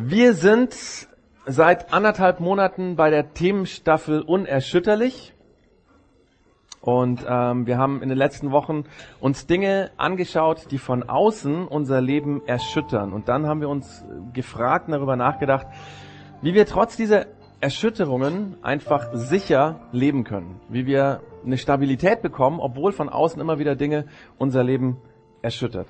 Wir sind seit anderthalb Monaten bei der Themenstaffel Unerschütterlich. Und ähm, wir haben in den letzten Wochen uns Dinge angeschaut, die von außen unser Leben erschüttern. Und dann haben wir uns gefragt und darüber nachgedacht, wie wir trotz dieser Erschütterungen einfach sicher leben können. Wie wir eine Stabilität bekommen, obwohl von außen immer wieder Dinge unser Leben erschüttert.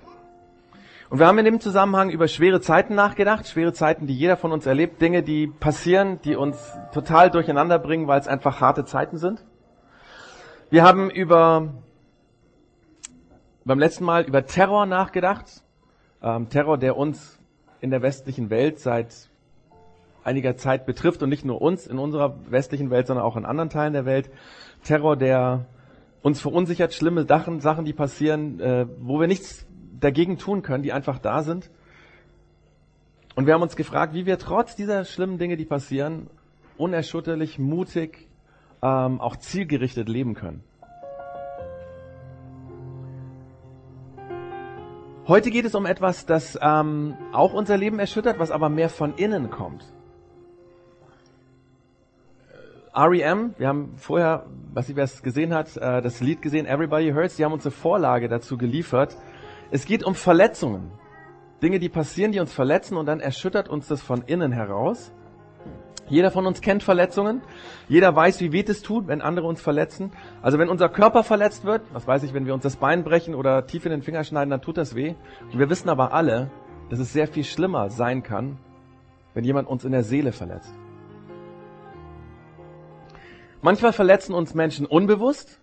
Und wir haben in dem Zusammenhang über schwere Zeiten nachgedacht, schwere Zeiten, die jeder von uns erlebt, Dinge, die passieren, die uns total durcheinander bringen, weil es einfach harte Zeiten sind. Wir haben über beim letzten Mal über Terror nachgedacht, ähm, Terror, der uns in der westlichen Welt seit einiger Zeit betrifft und nicht nur uns in unserer westlichen Welt, sondern auch in anderen Teilen der Welt. Terror, der uns verunsichert, schlimme Sachen, Sachen, die passieren, äh, wo wir nichts dagegen tun können, die einfach da sind. Und wir haben uns gefragt, wie wir trotz dieser schlimmen Dinge, die passieren, unerschütterlich, mutig, ähm, auch zielgerichtet leben können. Heute geht es um etwas, das ähm, auch unser Leben erschüttert, was aber mehr von innen kommt. REM, wir haben vorher, was ihr es gesehen hat, äh, das Lied gesehen, Everybody Hurts, die haben uns eine Vorlage dazu geliefert, es geht um Verletzungen. Dinge, die passieren, die uns verletzen und dann erschüttert uns das von innen heraus. Jeder von uns kennt Verletzungen. Jeder weiß, wie weh es tut, wenn andere uns verletzen. Also wenn unser Körper verletzt wird, was weiß ich, wenn wir uns das Bein brechen oder tief in den Finger schneiden, dann tut das weh. Und wir wissen aber alle, dass es sehr viel schlimmer sein kann, wenn jemand uns in der Seele verletzt. Manchmal verletzen uns Menschen unbewusst.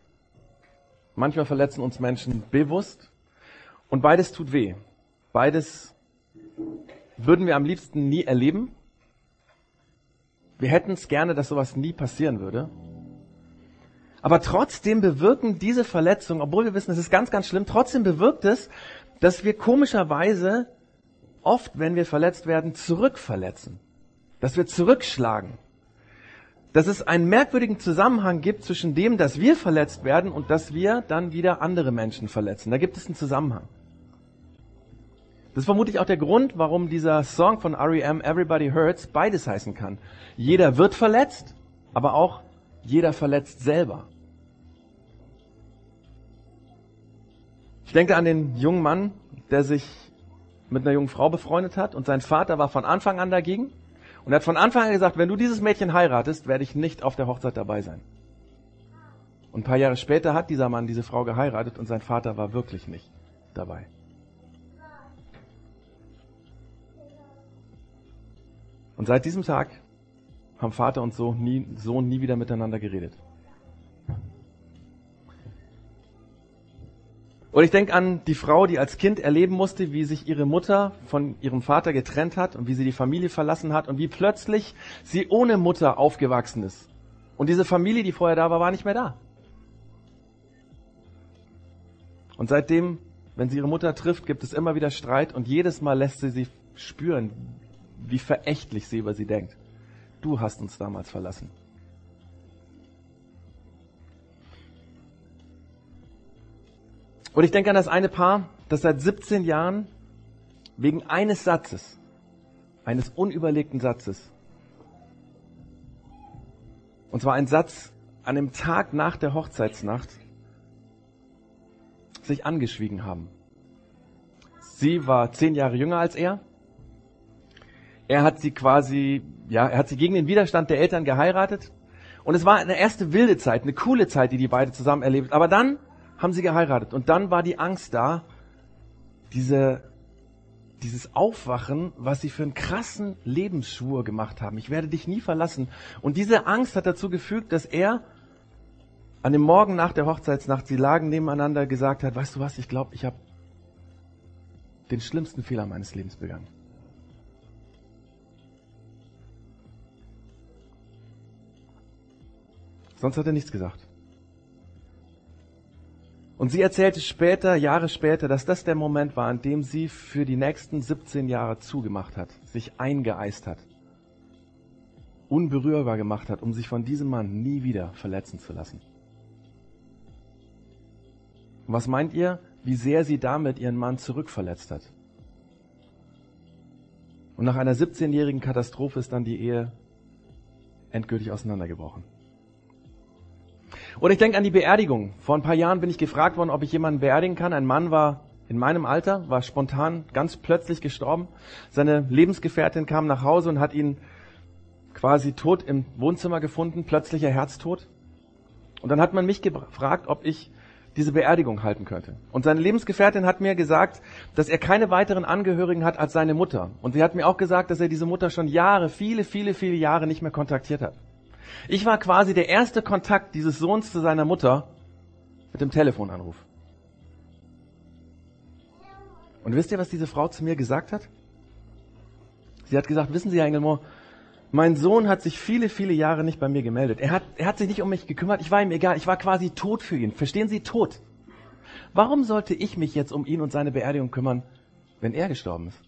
Manchmal verletzen uns Menschen bewusst. Und beides tut weh. Beides würden wir am liebsten nie erleben. Wir hätten es gerne, dass sowas nie passieren würde. Aber trotzdem bewirken diese Verletzungen, obwohl wir wissen, es ist ganz, ganz schlimm, trotzdem bewirkt es, dass wir komischerweise oft, wenn wir verletzt werden, zurückverletzen. Dass wir zurückschlagen. Dass es einen merkwürdigen Zusammenhang gibt zwischen dem, dass wir verletzt werden und dass wir dann wieder andere Menschen verletzen. Da gibt es einen Zusammenhang. Das ist vermutlich auch der Grund, warum dieser Song von R.E.M. Everybody Hurts beides heißen kann. Jeder wird verletzt, aber auch jeder verletzt selber. Ich denke an den jungen Mann, der sich mit einer jungen Frau befreundet hat und sein Vater war von Anfang an dagegen und hat von Anfang an gesagt, wenn du dieses Mädchen heiratest, werde ich nicht auf der Hochzeit dabei sein. Und ein paar Jahre später hat dieser Mann diese Frau geheiratet und sein Vater war wirklich nicht dabei. Und seit diesem Tag haben Vater und Sohn nie, Sohn nie wieder miteinander geredet. Und ich denke an die Frau, die als Kind erleben musste, wie sich ihre Mutter von ihrem Vater getrennt hat und wie sie die Familie verlassen hat und wie plötzlich sie ohne Mutter aufgewachsen ist. Und diese Familie, die vorher da war, war nicht mehr da. Und seitdem, wenn sie ihre Mutter trifft, gibt es immer wieder Streit und jedes Mal lässt sie sie spüren, wie verächtlich sie über sie denkt. Du hast uns damals verlassen. Und ich denke an das eine Paar, das seit 17 Jahren wegen eines Satzes, eines unüberlegten Satzes, und zwar ein Satz an dem Tag nach der Hochzeitsnacht, sich angeschwiegen haben. Sie war zehn Jahre jünger als er er hat sie quasi, ja, er hat sie gegen den Widerstand der Eltern geheiratet. Und es war eine erste wilde Zeit, eine coole Zeit, die die beiden zusammen erlebt. Aber dann haben sie geheiratet. Und dann war die Angst da, diese, dieses Aufwachen, was sie für einen krassen Lebensschwur gemacht haben. Ich werde dich nie verlassen. Und diese Angst hat dazu gefügt, dass er an dem Morgen nach der Hochzeitsnacht, sie lagen nebeneinander, gesagt hat, weißt du was, ich glaube, ich habe den schlimmsten Fehler meines Lebens begangen. Sonst hat er nichts gesagt. Und sie erzählte später, Jahre später, dass das der Moment war, an dem sie für die nächsten 17 Jahre zugemacht hat, sich eingeeist hat, unberührbar gemacht hat, um sich von diesem Mann nie wieder verletzen zu lassen. Und was meint ihr, wie sehr sie damit ihren Mann zurückverletzt hat? Und nach einer 17-jährigen Katastrophe ist dann die Ehe endgültig auseinandergebrochen. Oder ich denke an die Beerdigung. Vor ein paar Jahren bin ich gefragt worden, ob ich jemanden beerdigen kann. Ein Mann war in meinem Alter, war spontan ganz plötzlich gestorben. Seine Lebensgefährtin kam nach Hause und hat ihn quasi tot im Wohnzimmer gefunden, plötzlicher Herztod. Und dann hat man mich gefragt, ob ich diese Beerdigung halten könnte. Und seine Lebensgefährtin hat mir gesagt, dass er keine weiteren Angehörigen hat als seine Mutter. Und sie hat mir auch gesagt, dass er diese Mutter schon Jahre, viele, viele, viele Jahre nicht mehr kontaktiert hat. Ich war quasi der erste Kontakt dieses Sohns zu seiner Mutter mit dem Telefonanruf. Und wisst ihr, was diese Frau zu mir gesagt hat? Sie hat gesagt, wissen Sie, Herr Engelmoor, mein Sohn hat sich viele, viele Jahre nicht bei mir gemeldet. Er hat, er hat sich nicht um mich gekümmert. Ich war ihm egal. Ich war quasi tot für ihn. Verstehen Sie? Tot. Warum sollte ich mich jetzt um ihn und seine Beerdigung kümmern, wenn er gestorben ist?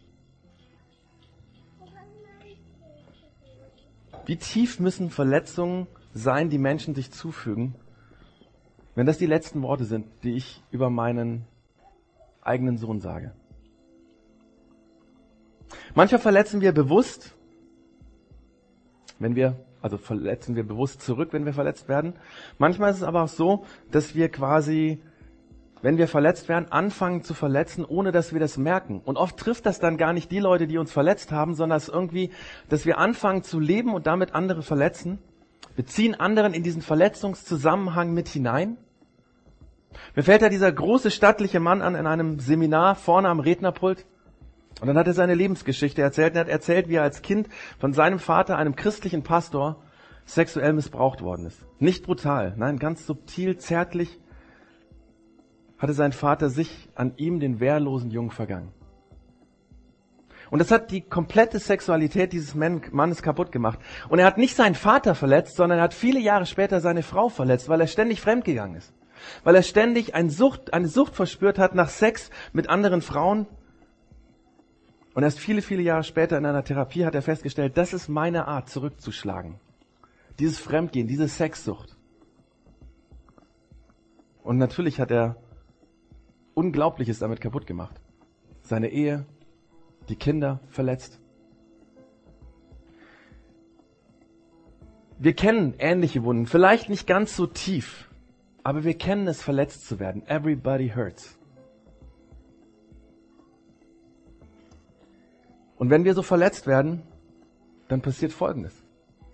Wie tief müssen Verletzungen sein, die Menschen sich zufügen, wenn das die letzten Worte sind, die ich über meinen eigenen Sohn sage? Manchmal verletzen wir bewusst wenn wir, also verletzen wir bewusst zurück, wenn wir verletzt werden. Manchmal ist es aber auch so, dass wir quasi, wenn wir verletzt werden, anfangen zu verletzen, ohne dass wir das merken. Und oft trifft das dann gar nicht die Leute, die uns verletzt haben, sondern es irgendwie, dass wir anfangen zu leben und damit andere verletzen. Wir ziehen anderen in diesen Verletzungszusammenhang mit hinein. Mir fällt da dieser große stattliche Mann an in einem Seminar vorne am Rednerpult. Und dann hat er seine Lebensgeschichte erzählt. Er hat erzählt, wie er als Kind von seinem Vater, einem christlichen Pastor, sexuell missbraucht worden ist. Nicht brutal, nein, ganz subtil, zärtlich hatte sein Vater sich an ihm, den wehrlosen Jungen, vergangen. Und das hat die komplette Sexualität dieses Mannes kaputt gemacht. Und er hat nicht seinen Vater verletzt, sondern er hat viele Jahre später seine Frau verletzt, weil er ständig fremdgegangen ist. Weil er ständig eine Sucht, eine Sucht verspürt hat nach Sex mit anderen Frauen und erst viele, viele Jahre später in einer Therapie hat er festgestellt, das ist meine Art, zurückzuschlagen. Dieses Fremdgehen, diese Sexsucht. Und natürlich hat er Unglaubliches damit kaputt gemacht. Seine Ehe, die Kinder verletzt. Wir kennen ähnliche Wunden, vielleicht nicht ganz so tief, aber wir kennen es, verletzt zu werden. Everybody hurts. Und wenn wir so verletzt werden, dann passiert Folgendes.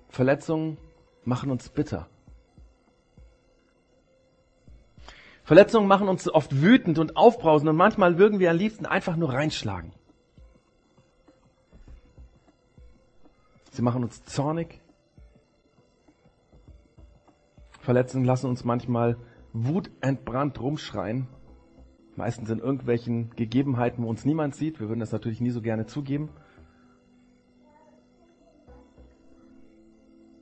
Verletzungen machen uns bitter. Verletzungen machen uns oft wütend und aufbrausend und manchmal würden wir am liebsten einfach nur reinschlagen. Sie machen uns zornig. Verletzungen lassen uns manchmal wutentbrannt rumschreien Meistens in irgendwelchen Gegebenheiten, wo uns niemand sieht. Wir würden das natürlich nie so gerne zugeben.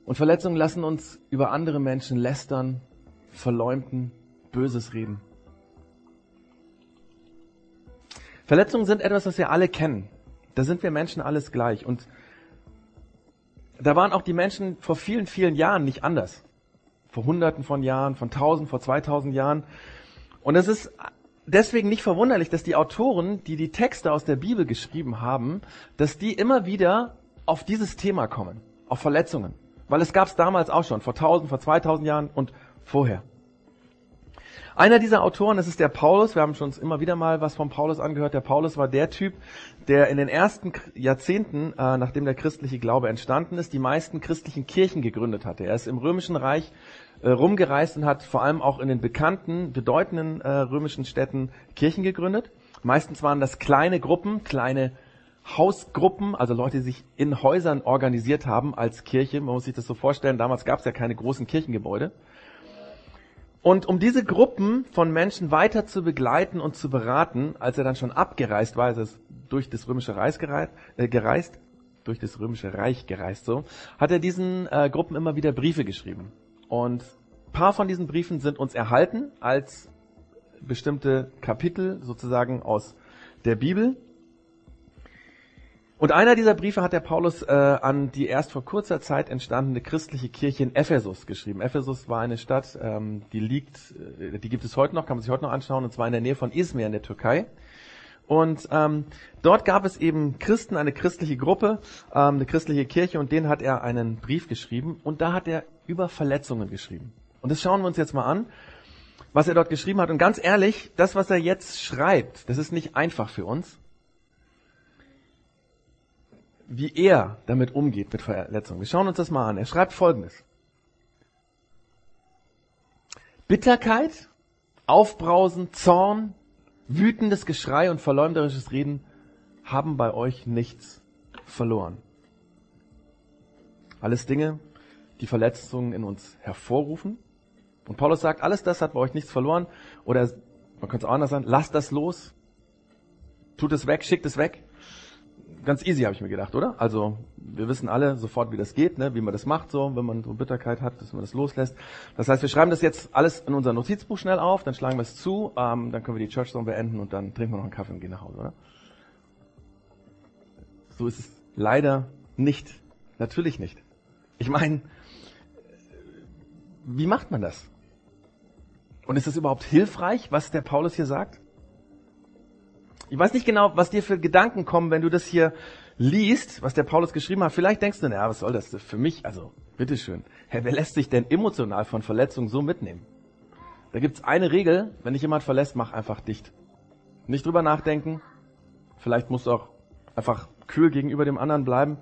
Und Verletzungen lassen uns über andere Menschen lästern, verleumden, Böses reden. Verletzungen sind etwas, was wir alle kennen. Da sind wir Menschen alles gleich. Und da waren auch die Menschen vor vielen, vielen Jahren nicht anders. Vor hunderten von Jahren, von tausend, vor zweitausend Jahren. Und es ist deswegen nicht verwunderlich, dass die Autoren, die die Texte aus der Bibel geschrieben haben, dass die immer wieder auf dieses Thema kommen, auf Verletzungen. Weil es gab es damals auch schon, vor 1000, vor 2000 Jahren und vorher. Einer dieser Autoren, das ist der Paulus. Wir haben schon immer wieder mal was von Paulus angehört. Der Paulus war der Typ, der in den ersten Jahrzehnten, äh, nachdem der christliche Glaube entstanden ist, die meisten christlichen Kirchen gegründet hatte. Er ist im römischen Reich äh, rumgereist und hat vor allem auch in den bekannten, bedeutenden äh, römischen Städten Kirchen gegründet. Meistens waren das kleine Gruppen, kleine Hausgruppen, also Leute, die sich in Häusern organisiert haben als Kirche. Man muss sich das so vorstellen, damals gab es ja keine großen Kirchengebäude. Und um diese Gruppen von Menschen weiter zu begleiten und zu beraten, als er dann schon abgereist war, also durch das römische Reich gereist, äh, gereist durch das römische Reich gereist, so, hat er diesen äh, Gruppen immer wieder Briefe geschrieben. Und paar von diesen Briefen sind uns erhalten als bestimmte Kapitel sozusagen aus der Bibel. Und einer dieser Briefe hat der Paulus äh, an die erst vor kurzer Zeit entstandene christliche Kirche in Ephesus geschrieben. Ephesus war eine Stadt, ähm, die liegt, äh, die gibt es heute noch, kann man sich heute noch anschauen, und zwar in der Nähe von Izmir in der Türkei. Und ähm, dort gab es eben Christen, eine christliche Gruppe, ähm, eine christliche Kirche, und denen hat er einen Brief geschrieben. Und da hat er über Verletzungen geschrieben. Und das schauen wir uns jetzt mal an, was er dort geschrieben hat. Und ganz ehrlich, das, was er jetzt schreibt, das ist nicht einfach für uns. Wie er damit umgeht mit Verletzungen. Wir schauen uns das mal an. Er schreibt Folgendes. Bitterkeit, Aufbrausen, Zorn, wütendes Geschrei und verleumderisches Reden haben bei euch nichts verloren. Alles Dinge, die Verletzungen in uns hervorrufen. Und Paulus sagt, alles das hat bei euch nichts verloren. Oder man könnte es auch anders sagen, lasst das los. Tut es weg, schickt es weg ganz easy, habe ich mir gedacht, oder? Also wir wissen alle sofort, wie das geht, ne? wie man das macht, so, wenn man so Bitterkeit hat, dass man das loslässt. Das heißt, wir schreiben das jetzt alles in unser Notizbuch schnell auf, dann schlagen wir es zu, ähm, dann können wir die Church Zone beenden und dann trinken wir noch einen Kaffee und gehen nach Hause, oder? So ist es leider nicht. Natürlich nicht. Ich meine, wie macht man das? Und ist es überhaupt hilfreich, was der Paulus hier sagt? Ich weiß nicht genau, was dir für Gedanken kommen, wenn du das hier liest, was der Paulus geschrieben hat. Vielleicht denkst du, naja, was soll das für mich? Also, bitteschön. Herr, wer lässt sich denn emotional von Verletzungen so mitnehmen? Da gibt's eine Regel, wenn dich jemand verlässt, mach einfach dicht. Nicht drüber nachdenken. Vielleicht musst du auch einfach kühl gegenüber dem anderen bleiben.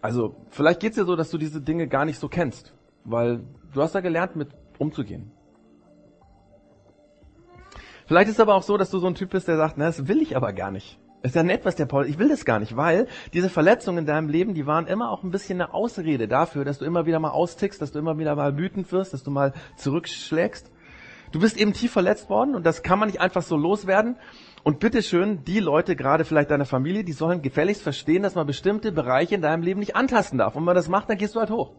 Also, vielleicht geht's dir so, dass du diese Dinge gar nicht so kennst, weil du hast da gelernt, mit umzugehen. Vielleicht ist es aber auch so, dass du so ein Typ bist, der sagt, na, das will ich aber gar nicht. ist ja nett, was der Paul, ich will das gar nicht, weil diese Verletzungen in deinem Leben, die waren immer auch ein bisschen eine Ausrede dafür, dass du immer wieder mal austickst, dass du immer wieder mal wütend wirst, dass du mal zurückschlägst. Du bist eben tief verletzt worden und das kann man nicht einfach so loswerden. Und bitteschön, die Leute, gerade vielleicht deine Familie, die sollen gefälligst verstehen, dass man bestimmte Bereiche in deinem Leben nicht antasten darf. Und wenn man das macht, dann gehst du halt hoch.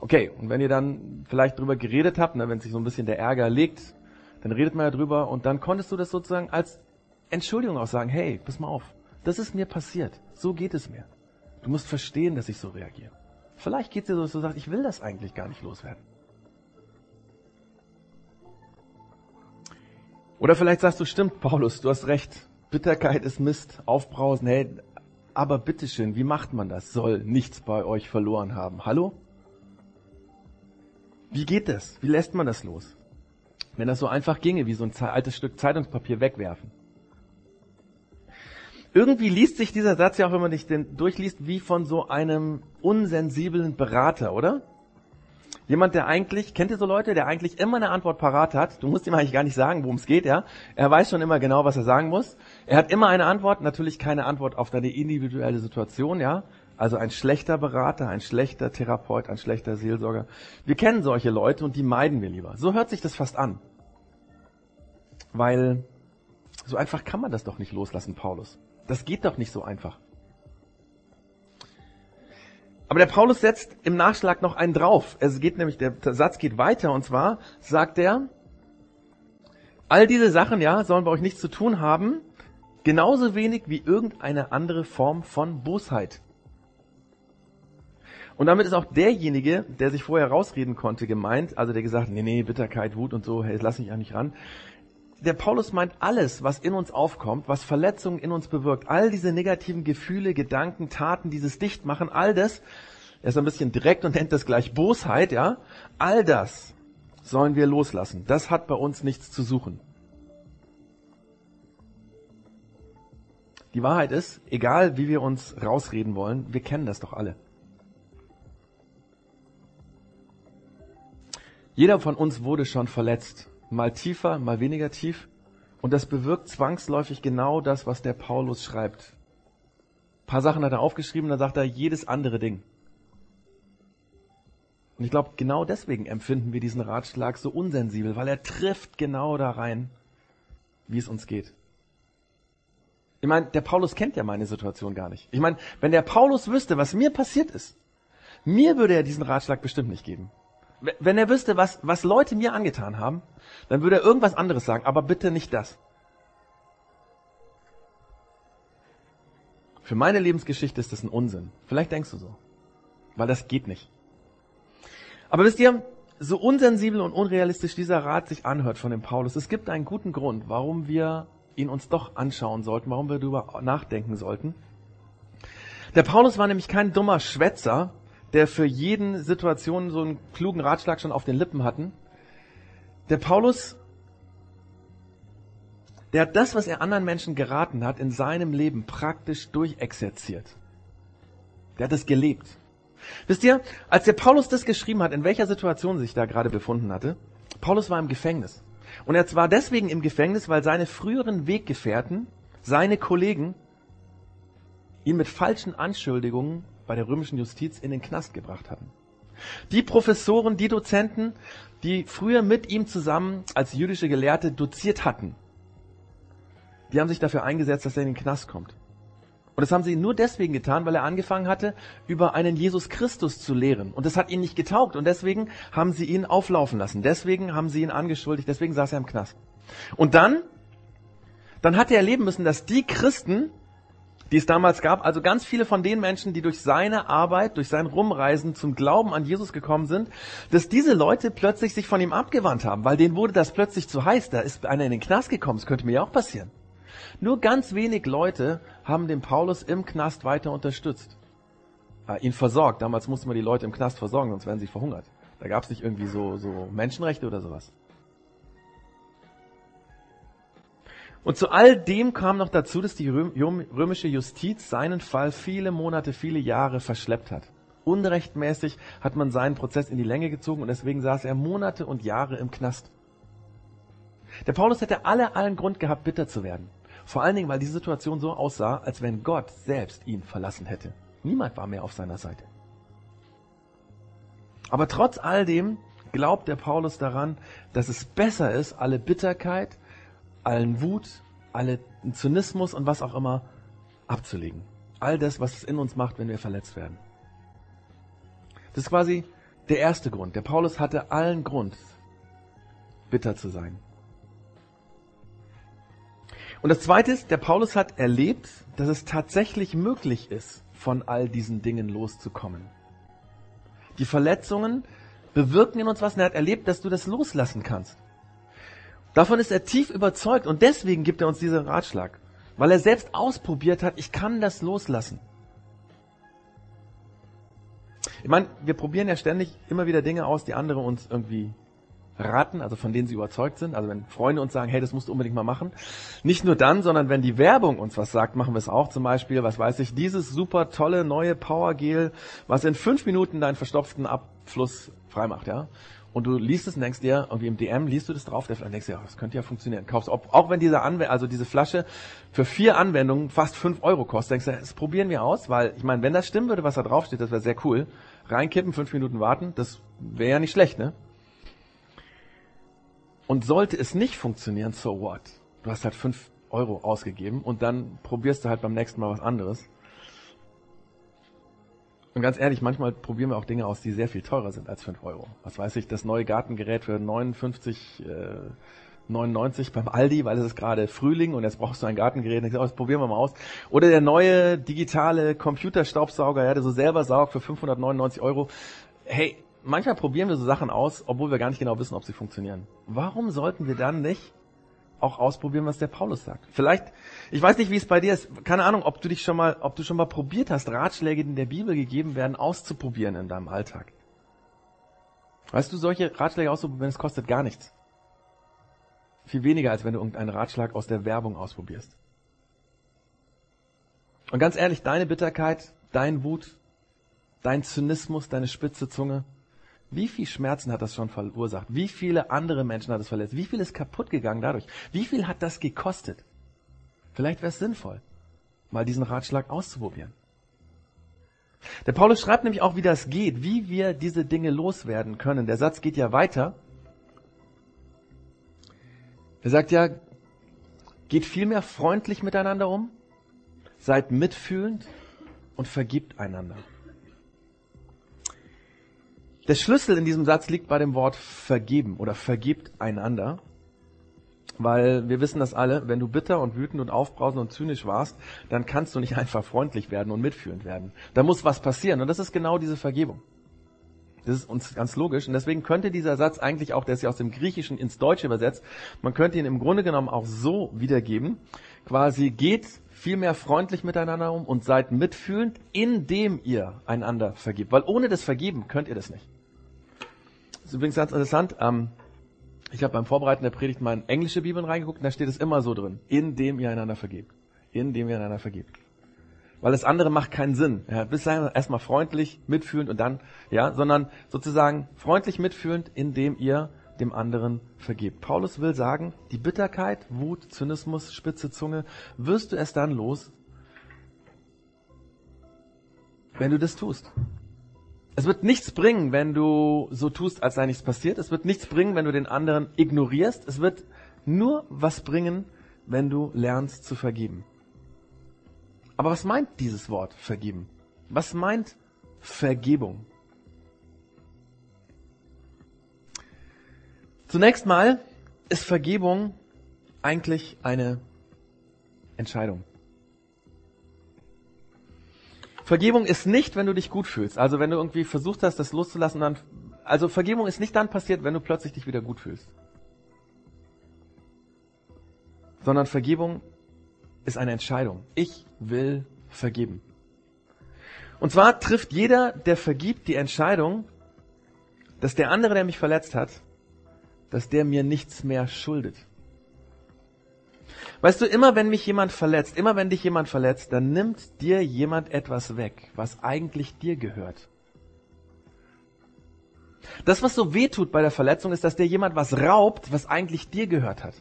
Okay, und wenn ihr dann vielleicht drüber geredet habt, ne, wenn sich so ein bisschen der Ärger legt, dann redet man ja drüber und dann konntest du das sozusagen als Entschuldigung auch sagen, hey, pass mal auf, das ist mir passiert, so geht es mir. Du musst verstehen, dass ich so reagiere. Vielleicht geht es dir so, dass du sagst, ich will das eigentlich gar nicht loswerden. Oder vielleicht sagst du, stimmt, Paulus, du hast recht. Bitterkeit ist Mist, Aufbrausen, hey, aber bitteschön, wie macht man das? Soll nichts bei euch verloren haben. Hallo? Wie geht das? Wie lässt man das los? Wenn das so einfach ginge, wie so ein altes Stück Zeitungspapier wegwerfen. Irgendwie liest sich dieser Satz ja auch, wenn man dich den durchliest, wie von so einem unsensiblen Berater, oder? Jemand, der eigentlich, kennt ihr so Leute, der eigentlich immer eine Antwort parat hat? Du musst ihm eigentlich gar nicht sagen, worum es geht, ja? Er weiß schon immer genau, was er sagen muss. Er hat immer eine Antwort, natürlich keine Antwort auf deine individuelle Situation, ja? Also ein schlechter Berater, ein schlechter Therapeut, ein schlechter Seelsorger. Wir kennen solche Leute und die meiden wir lieber. So hört sich das fast an. Weil so einfach kann man das doch nicht loslassen, Paulus. Das geht doch nicht so einfach. Aber der Paulus setzt im Nachschlag noch einen drauf. Es geht nämlich, der Satz geht weiter und zwar sagt er, all diese Sachen, ja, sollen bei euch nichts zu tun haben, genauso wenig wie irgendeine andere Form von Bosheit. Und damit ist auch derjenige, der sich vorher rausreden konnte, gemeint, also der gesagt, nee, nee, Bitterkeit, Wut und so, hey, lass mich ja nicht ran. Der Paulus meint alles, was in uns aufkommt, was Verletzungen in uns bewirkt, all diese negativen Gefühle, Gedanken, Taten, dieses Dichtmachen, all das, er ist ein bisschen direkt und nennt das gleich Bosheit, ja, all das sollen wir loslassen. Das hat bei uns nichts zu suchen. Die Wahrheit ist, egal wie wir uns rausreden wollen, wir kennen das doch alle. Jeder von uns wurde schon verletzt. Mal tiefer, mal weniger tief. Und das bewirkt zwangsläufig genau das, was der Paulus schreibt. Ein paar Sachen hat er aufgeschrieben, dann sagt er jedes andere Ding. Und ich glaube, genau deswegen empfinden wir diesen Ratschlag so unsensibel, weil er trifft genau da rein, wie es uns geht. Ich meine, der Paulus kennt ja meine Situation gar nicht. Ich meine, wenn der Paulus wüsste, was mir passiert ist, mir würde er diesen Ratschlag bestimmt nicht geben. Wenn er wüsste, was, was Leute mir angetan haben, dann würde er irgendwas anderes sagen, aber bitte nicht das. Für meine Lebensgeschichte ist das ein Unsinn. Vielleicht denkst du so. Weil das geht nicht. Aber wisst ihr, so unsensibel und unrealistisch dieser Rat sich anhört von dem Paulus, es gibt einen guten Grund, warum wir ihn uns doch anschauen sollten, warum wir darüber nachdenken sollten. Der Paulus war nämlich kein dummer Schwätzer, der für jeden Situation so einen klugen Ratschlag schon auf den Lippen hatten. Der Paulus, der hat das, was er anderen Menschen geraten hat, in seinem Leben praktisch durchexerziert. Der hat es gelebt. Wisst ihr, als der Paulus das geschrieben hat, in welcher Situation sich da gerade befunden hatte, Paulus war im Gefängnis. Und er war deswegen im Gefängnis, weil seine früheren Weggefährten, seine Kollegen, ihn mit falschen Anschuldigungen bei der römischen Justiz in den Knast gebracht hatten. Die Professoren, die Dozenten, die früher mit ihm zusammen als jüdische Gelehrte doziert hatten, die haben sich dafür eingesetzt, dass er in den Knast kommt. Und das haben sie nur deswegen getan, weil er angefangen hatte, über einen Jesus Christus zu lehren. Und das hat ihnen nicht getaugt. Und deswegen haben sie ihn auflaufen lassen. Deswegen haben sie ihn angeschuldigt. Deswegen saß er im Knast. Und dann, dann hat er erleben müssen, dass die Christen, die es damals gab, also ganz viele von den Menschen, die durch seine Arbeit, durch sein Rumreisen zum Glauben an Jesus gekommen sind, dass diese Leute plötzlich sich von ihm abgewandt haben, weil denen wurde das plötzlich zu heiß. Da ist einer in den Knast gekommen. Das könnte mir ja auch passieren. Nur ganz wenig Leute haben den Paulus im Knast weiter unterstützt. Äh, ihn versorgt. Damals musste man die Leute im Knast versorgen, sonst wären sie verhungert. Da gab es nicht irgendwie so, so Menschenrechte oder sowas. Und zu all dem kam noch dazu, dass die römische Justiz seinen Fall viele Monate, viele Jahre verschleppt hat. Unrechtmäßig hat man seinen Prozess in die Länge gezogen und deswegen saß er Monate und Jahre im Knast. Der Paulus hätte alle allen Grund gehabt, bitter zu werden. Vor allen Dingen, weil die Situation so aussah, als wenn Gott selbst ihn verlassen hätte. Niemand war mehr auf seiner Seite. Aber trotz all dem glaubt der Paulus daran, dass es besser ist, alle Bitterkeit, allen Wut, allen Zynismus und was auch immer abzulegen. All das, was es in uns macht, wenn wir verletzt werden. Das ist quasi der erste Grund. Der Paulus hatte allen Grund, bitter zu sein. Und das Zweite ist, der Paulus hat erlebt, dass es tatsächlich möglich ist, von all diesen Dingen loszukommen. Die Verletzungen bewirken in uns was und er hat erlebt, dass du das loslassen kannst. Davon ist er tief überzeugt und deswegen gibt er uns diesen Ratschlag, weil er selbst ausprobiert hat, ich kann das loslassen. Ich meine, wir probieren ja ständig immer wieder Dinge aus, die andere uns irgendwie raten, also von denen sie überzeugt sind. Also wenn Freunde uns sagen, hey, das musst du unbedingt mal machen. Nicht nur dann, sondern wenn die Werbung uns was sagt, machen wir es auch. Zum Beispiel, was weiß ich, dieses super tolle neue Powergel, was in fünf Minuten deinen verstopften Abfluss freimacht, ja. Und du liest es und denkst dir, irgendwie im DM liest du das drauf, der denkst dir, ja, das könnte ja funktionieren. Kaufst, ob, auch wenn diese Anwendung, also diese Flasche für vier Anwendungen fast fünf Euro kostet, denkst du, das probieren wir aus, weil ich meine, wenn das stimmen würde, was da draufsteht, das wäre sehr cool. Reinkippen, fünf Minuten warten, das wäre ja nicht schlecht, ne? Und sollte es nicht funktionieren, so what? Du hast halt fünf Euro ausgegeben und dann probierst du halt beim nächsten Mal was anderes. Und ganz ehrlich, manchmal probieren wir auch Dinge aus, die sehr viel teurer sind als fünf Euro. Was weiß ich, das neue Gartengerät für 59, äh, 99 beim Aldi, weil es ist gerade Frühling und jetzt brauchst du ein Gartengerät. Und ich sag, das probieren wir mal aus. Oder der neue digitale Computerstaubsauger, ja, der so selber saugt für 599 Euro. Hey, manchmal probieren wir so Sachen aus, obwohl wir gar nicht genau wissen, ob sie funktionieren. Warum sollten wir dann nicht auch ausprobieren, was der Paulus sagt? Vielleicht, ich weiß nicht, wie es bei dir ist. Keine Ahnung, ob du dich schon mal, ob du schon mal probiert hast, Ratschläge, die in der Bibel gegeben werden, auszuprobieren in deinem Alltag. Weißt du, solche Ratschläge auszuprobieren, es kostet gar nichts. Viel weniger, als wenn du irgendeinen Ratschlag aus der Werbung ausprobierst. Und ganz ehrlich, deine Bitterkeit, dein Wut, dein Zynismus, deine spitze Zunge, wie viel Schmerzen hat das schon verursacht? Wie viele andere Menschen hat es verletzt? Wie viel ist kaputt gegangen dadurch? Wie viel hat das gekostet? Vielleicht wäre es sinnvoll, mal diesen Ratschlag auszuprobieren. Der Paulus schreibt nämlich auch, wie das geht, wie wir diese Dinge loswerden können. Der Satz geht ja weiter. Er sagt ja, geht vielmehr freundlich miteinander um, seid mitfühlend und vergibt einander. Der Schlüssel in diesem Satz liegt bei dem Wort vergeben oder vergibt einander. Weil wir wissen das alle, wenn du bitter und wütend und aufbrausend und zynisch warst, dann kannst du nicht einfach freundlich werden und mitfühlend werden. Da muss was passieren und das ist genau diese Vergebung. Das ist uns ganz logisch. Und deswegen könnte dieser Satz eigentlich auch, der ist ja aus dem Griechischen ins Deutsche übersetzt, man könnte ihn im Grunde genommen auch so wiedergeben. Quasi geht vielmehr freundlich miteinander um und seid mitfühlend, indem ihr einander vergibt. Weil ohne das Vergeben könnt ihr das nicht. Das ist übrigens ganz interessant. Ähm, ich habe beim Vorbereiten der Predigt mal in englische Bibeln reingeguckt und da steht es immer so drin. Indem ihr einander vergebt. Indem ihr einander vergebt. Weil das andere macht keinen Sinn. Ja, bis erstmal freundlich, mitfühlend und dann, ja, sondern sozusagen freundlich mitfühlend, indem ihr dem anderen vergibt. Paulus will sagen, die Bitterkeit, Wut, Zynismus, spitze Zunge, wirst du erst dann los, wenn du das tust. Es wird nichts bringen, wenn du so tust, als sei nichts passiert. Es wird nichts bringen, wenn du den anderen ignorierst. Es wird nur was bringen, wenn du lernst zu vergeben. Aber was meint dieses Wort vergeben? Was meint Vergebung? Zunächst mal ist Vergebung eigentlich eine Entscheidung. Vergebung ist nicht, wenn du dich gut fühlst. Also wenn du irgendwie versucht hast, das loszulassen, dann, also Vergebung ist nicht dann passiert, wenn du plötzlich dich wieder gut fühlst. Sondern Vergebung ist eine Entscheidung. Ich will vergeben. Und zwar trifft jeder, der vergibt, die Entscheidung, dass der andere, der mich verletzt hat, dass der mir nichts mehr schuldet. Weißt du, immer wenn mich jemand verletzt, immer wenn dich jemand verletzt, dann nimmt dir jemand etwas weg, was eigentlich dir gehört. Das, was so weh tut bei der Verletzung, ist, dass dir jemand was raubt, was eigentlich dir gehört hat.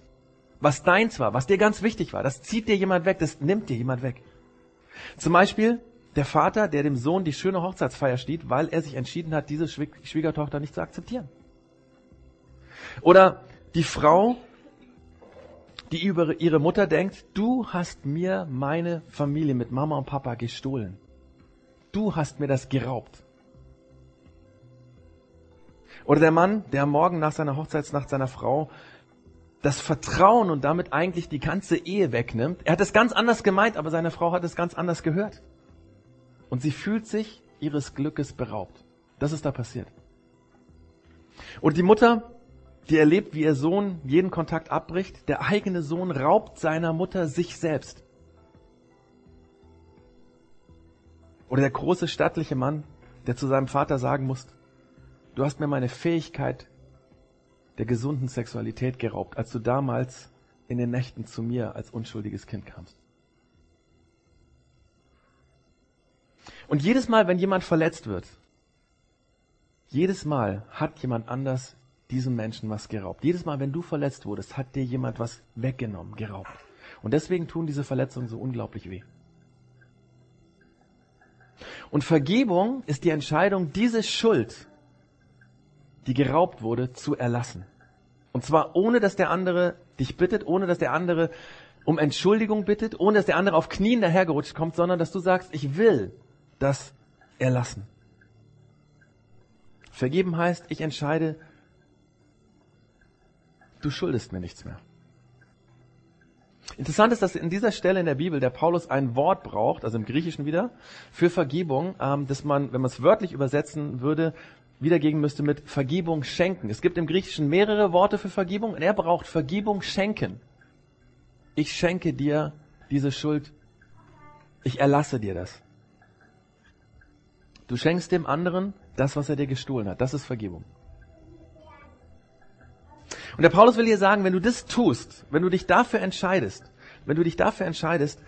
Was deins war, was dir ganz wichtig war. Das zieht dir jemand weg, das nimmt dir jemand weg. Zum Beispiel der Vater, der dem Sohn die schöne Hochzeitsfeier steht, weil er sich entschieden hat, diese Schwiegertochter nicht zu akzeptieren. Oder die Frau, die über ihre Mutter denkt, du hast mir meine Familie mit Mama und Papa gestohlen. Du hast mir das geraubt. Oder der Mann, der am Morgen nach seiner Hochzeitsnacht seiner Frau das Vertrauen und damit eigentlich die ganze Ehe wegnimmt. Er hat es ganz anders gemeint, aber seine Frau hat es ganz anders gehört. Und sie fühlt sich ihres Glückes beraubt. Das ist da passiert. Und die Mutter, die erlebt, wie ihr Sohn jeden Kontakt abbricht. Der eigene Sohn raubt seiner Mutter sich selbst. Oder der große stattliche Mann, der zu seinem Vater sagen muss, du hast mir meine Fähigkeit der gesunden Sexualität geraubt, als du damals in den Nächten zu mir als unschuldiges Kind kamst. Und jedes Mal, wenn jemand verletzt wird, jedes Mal hat jemand anders diesem Menschen was geraubt. Jedes Mal, wenn du verletzt wurdest, hat dir jemand was weggenommen, geraubt. Und deswegen tun diese Verletzungen so unglaublich weh. Und Vergebung ist die Entscheidung, diese Schuld, die geraubt wurde, zu erlassen. Und zwar ohne, dass der andere dich bittet, ohne, dass der andere um Entschuldigung bittet, ohne, dass der andere auf Knien dahergerutscht kommt, sondern dass du sagst, ich will das erlassen. Vergeben heißt, ich entscheide, du schuldest mir nichts mehr. Interessant ist, dass in dieser Stelle in der Bibel der Paulus ein Wort braucht, also im Griechischen wieder, für Vergebung, ähm, dass man, wenn man es wörtlich übersetzen würde, wiedergeben müsste mit Vergebung schenken. Es gibt im Griechischen mehrere Worte für Vergebung und er braucht Vergebung schenken. Ich schenke dir diese Schuld. Ich erlasse dir das. Du schenkst dem anderen das, was er dir gestohlen hat. Das ist Vergebung. Und der Paulus will hier sagen, wenn du das tust, wenn du dich dafür entscheidest, wenn du dich dafür entscheidest,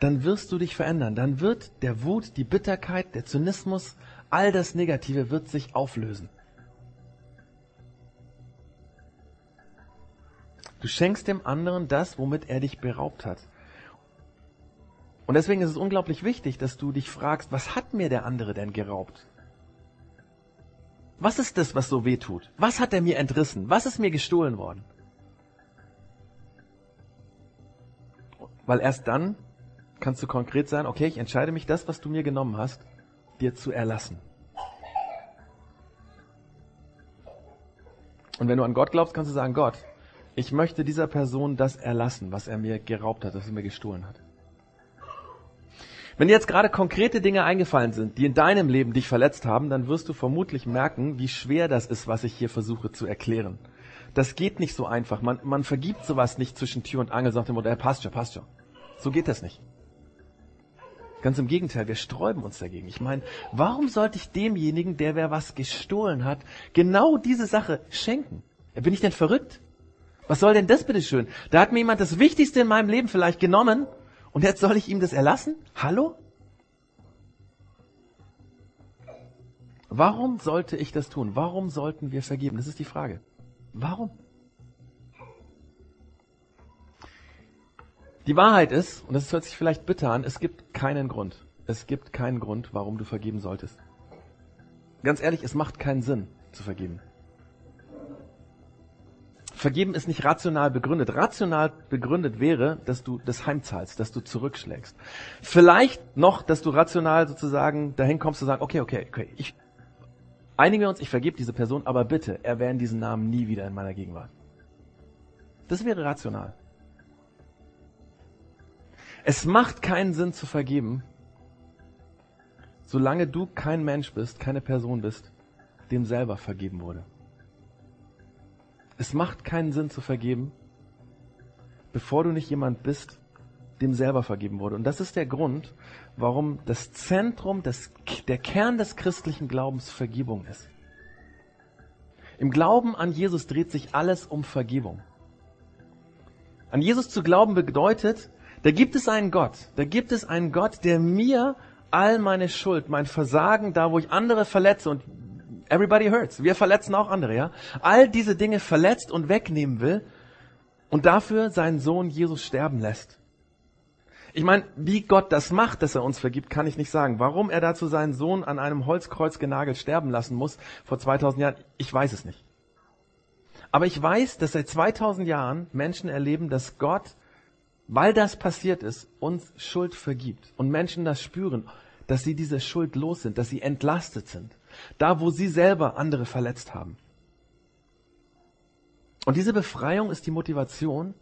dann wirst du dich verändern. Dann wird der Wut, die Bitterkeit, der Zynismus, all das Negative wird sich auflösen. Du schenkst dem anderen das, womit er dich beraubt hat. Und deswegen ist es unglaublich wichtig, dass du dich fragst, was hat mir der andere denn geraubt? Was ist das, was so weh tut? Was hat er mir entrissen? Was ist mir gestohlen worden? Weil erst dann kannst du konkret sein, okay, ich entscheide mich, das, was du mir genommen hast, dir zu erlassen. Und wenn du an Gott glaubst, kannst du sagen, Gott, ich möchte dieser Person das erlassen, was er mir geraubt hat, was er mir gestohlen hat. Wenn dir jetzt gerade konkrete Dinge eingefallen sind, die in deinem Leben dich verletzt haben, dann wirst du vermutlich merken, wie schwer das ist, was ich hier versuche zu erklären. Das geht nicht so einfach. Man, man vergibt sowas nicht zwischen Tür und Angel, sagt dem Motto, passt schon, passt schon. So geht das nicht. Ganz im Gegenteil, wir sträuben uns dagegen. Ich meine, warum sollte ich demjenigen, der wer was gestohlen hat, genau diese Sache schenken? Bin ich denn verrückt? Was soll denn das bitte schön? Da hat mir jemand das Wichtigste in meinem Leben vielleicht genommen und jetzt soll ich ihm das erlassen? Hallo? Warum sollte ich das tun? Warum sollten wir vergeben? Das ist die Frage. Warum? Die Wahrheit ist, und das hört sich vielleicht bitter an, es gibt keinen Grund. Es gibt keinen Grund, warum du vergeben solltest. Ganz ehrlich, es macht keinen Sinn zu vergeben. Vergeben ist nicht rational begründet. Rational begründet wäre, dass du das heimzahlst, dass du zurückschlägst. Vielleicht noch, dass du rational sozusagen dahin kommst zu sagen, okay, okay, okay, ich, einigen wir uns, ich vergebe diese Person, aber bitte erwähne diesen Namen nie wieder in meiner Gegenwart. Das wäre rational. Es macht keinen Sinn zu vergeben, solange du kein Mensch bist, keine Person bist, dem selber vergeben wurde. Es macht keinen Sinn zu vergeben, bevor du nicht jemand bist, dem selber vergeben wurde. Und das ist der Grund, warum das Zentrum, des, der Kern des christlichen Glaubens Vergebung ist. Im Glauben an Jesus dreht sich alles um Vergebung. An Jesus zu glauben bedeutet, da gibt es einen Gott. Da gibt es einen Gott, der mir all meine Schuld, mein Versagen, da wo ich andere verletze und everybody hurts. Wir verletzen auch andere, ja. All diese Dinge verletzt und wegnehmen will und dafür seinen Sohn Jesus sterben lässt. Ich meine, wie Gott das macht, dass er uns vergibt, kann ich nicht sagen. Warum er dazu seinen Sohn an einem Holzkreuz genagelt sterben lassen muss vor 2000 Jahren, ich weiß es nicht. Aber ich weiß, dass seit 2000 Jahren Menschen erleben, dass Gott weil das passiert ist, uns Schuld vergibt und Menschen das spüren, dass sie diese Schuld los sind, dass sie entlastet sind, da wo sie selber andere verletzt haben. Und diese Befreiung ist die Motivation,